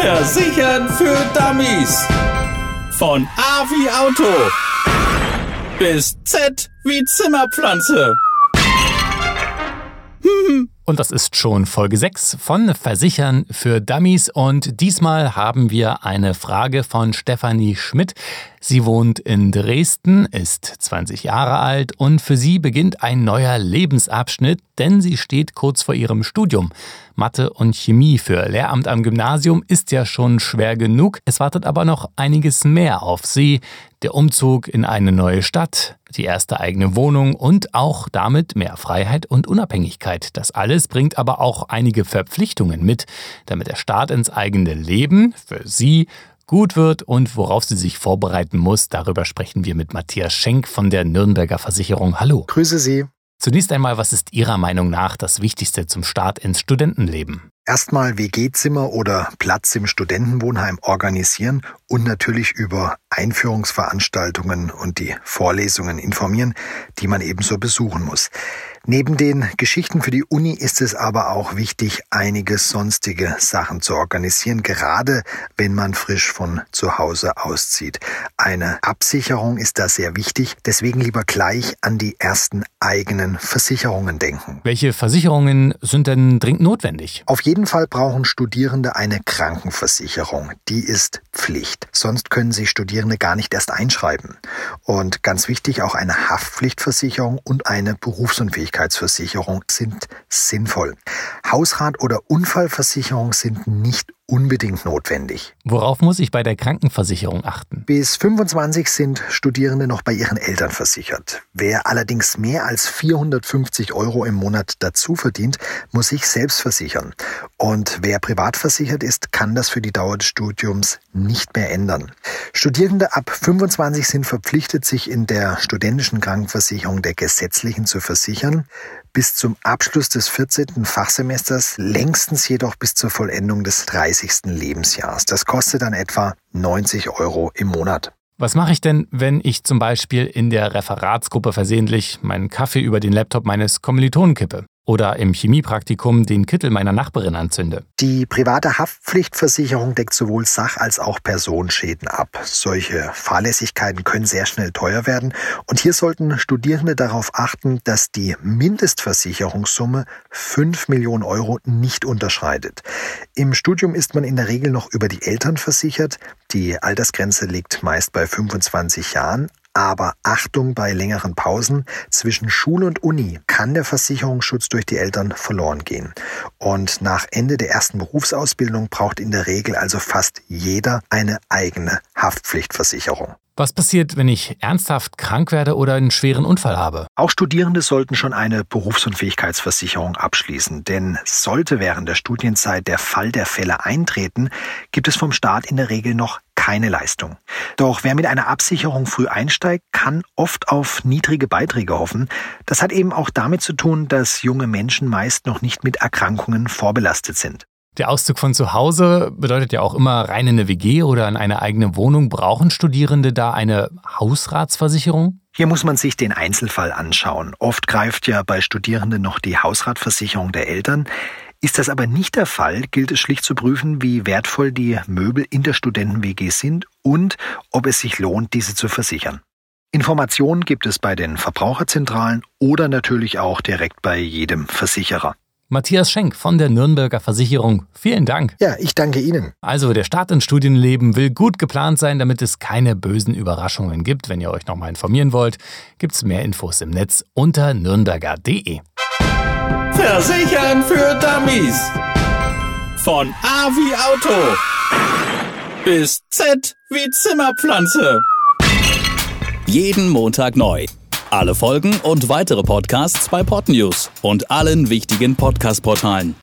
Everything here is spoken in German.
Versichern für Dummies. Von A wie Auto bis Z wie Zimmerpflanze. Und das ist schon Folge 6 von Versichern für Dummies. Und diesmal haben wir eine Frage von Stefanie Schmidt. Sie wohnt in Dresden, ist 20 Jahre alt und für sie beginnt ein neuer Lebensabschnitt, denn sie steht kurz vor ihrem Studium. Mathe und Chemie für Lehramt am Gymnasium ist ja schon schwer genug. Es wartet aber noch einiges mehr auf sie. Der Umzug in eine neue Stadt, die erste eigene Wohnung und auch damit mehr Freiheit und Unabhängigkeit. Das alles bringt aber auch einige Verpflichtungen mit, damit der Start ins eigene Leben für sie gut wird und worauf sie sich vorbereiten muss. Darüber sprechen wir mit Matthias Schenk von der Nürnberger Versicherung. Hallo. Grüße Sie. Zunächst einmal, was ist Ihrer Meinung nach das Wichtigste zum Start ins Studentenleben? Erstmal WG-Zimmer oder Platz im Studentenwohnheim organisieren und natürlich über Einführungsveranstaltungen und die Vorlesungen informieren, die man ebenso besuchen muss. Neben den Geschichten für die Uni ist es aber auch wichtig, einige sonstige Sachen zu organisieren, gerade wenn man frisch von zu Hause auszieht. Eine Absicherung ist da sehr wichtig, deswegen lieber gleich an die ersten eigenen Versicherungen denken. Welche Versicherungen sind denn dringend notwendig? Auf jeden Fall brauchen Studierende eine Krankenversicherung. Die ist Pflicht. Sonst können sich Studierende gar nicht erst einschreiben. Und ganz wichtig, auch eine Haftpflichtversicherung und eine Berufsunfähigkeitsversicherung sind sinnvoll. Hausrat- oder Unfallversicherung sind nicht unbedingt notwendig. Worauf muss ich bei der Krankenversicherung achten? Bis 25 sind Studierende noch bei ihren Eltern versichert. Wer allerdings mehr als 450 Euro im Monat dazu verdient, muss sich selbst versichern. Und wer privat versichert ist, kann das für die Dauer des Studiums nicht mehr ändern. Studierende ab 25 sind verpflichtet, sich in der studentischen Krankenversicherung der gesetzlichen zu versichern bis zum Abschluss des 14. Fachsemesters, längstens jedoch bis zur Vollendung des 30. Lebensjahres. Das kostet dann etwa 90 Euro im Monat. Was mache ich denn, wenn ich zum Beispiel in der Referatsgruppe versehentlich meinen Kaffee über den Laptop meines Kommilitonen kippe? Oder im Chemiepraktikum den Kittel meiner Nachbarin anzünde. Die private Haftpflichtversicherung deckt sowohl Sach- als auch Personenschäden ab. Solche Fahrlässigkeiten können sehr schnell teuer werden und hier sollten Studierende darauf achten, dass die Mindestversicherungssumme 5 Millionen Euro nicht unterschreitet. Im Studium ist man in der Regel noch über die Eltern versichert. Die Altersgrenze liegt meist bei 25 Jahren, aber Achtung bei längeren Pausen zwischen Schule und Uni kann der Versicherungsschutz durch die Eltern verloren gehen. Und nach Ende der ersten Berufsausbildung braucht in der Regel also fast jeder eine eigene Haftpflichtversicherung. Was passiert, wenn ich ernsthaft krank werde oder einen schweren Unfall habe? Auch Studierende sollten schon eine Berufsunfähigkeitsversicherung abschließen, denn sollte während der Studienzeit der Fall der Fälle eintreten, gibt es vom Staat in der Regel noch keine Leistung. Doch wer mit einer Absicherung früh einsteigt, kann oft auf niedrige Beiträge hoffen. Das hat eben auch damit zu tun, dass junge Menschen meist noch nicht mit Erkrankungen vorbelastet sind. Der Auszug von zu Hause bedeutet ja auch immer rein in eine WG oder in eine eigene Wohnung. Brauchen Studierende da eine Hausratsversicherung? Hier muss man sich den Einzelfall anschauen. Oft greift ja bei Studierenden noch die Hausratversicherung der Eltern. Ist das aber nicht der Fall, gilt es schlicht zu prüfen, wie wertvoll die Möbel in der Studenten-WG sind und ob es sich lohnt, diese zu versichern. Informationen gibt es bei den Verbraucherzentralen oder natürlich auch direkt bei jedem Versicherer. Matthias Schenk von der Nürnberger Versicherung. Vielen Dank. Ja, ich danke Ihnen. Also der Start ins Studienleben will gut geplant sein, damit es keine bösen Überraschungen gibt. Wenn ihr euch nochmal informieren wollt, gibt es mehr Infos im Netz unter nürnberger.de. Versichern für Dummies. Von A wie Auto bis Z wie Zimmerpflanze. Jeden Montag neu. Alle Folgen und weitere Podcasts bei Podnews und allen wichtigen Podcast-Portalen.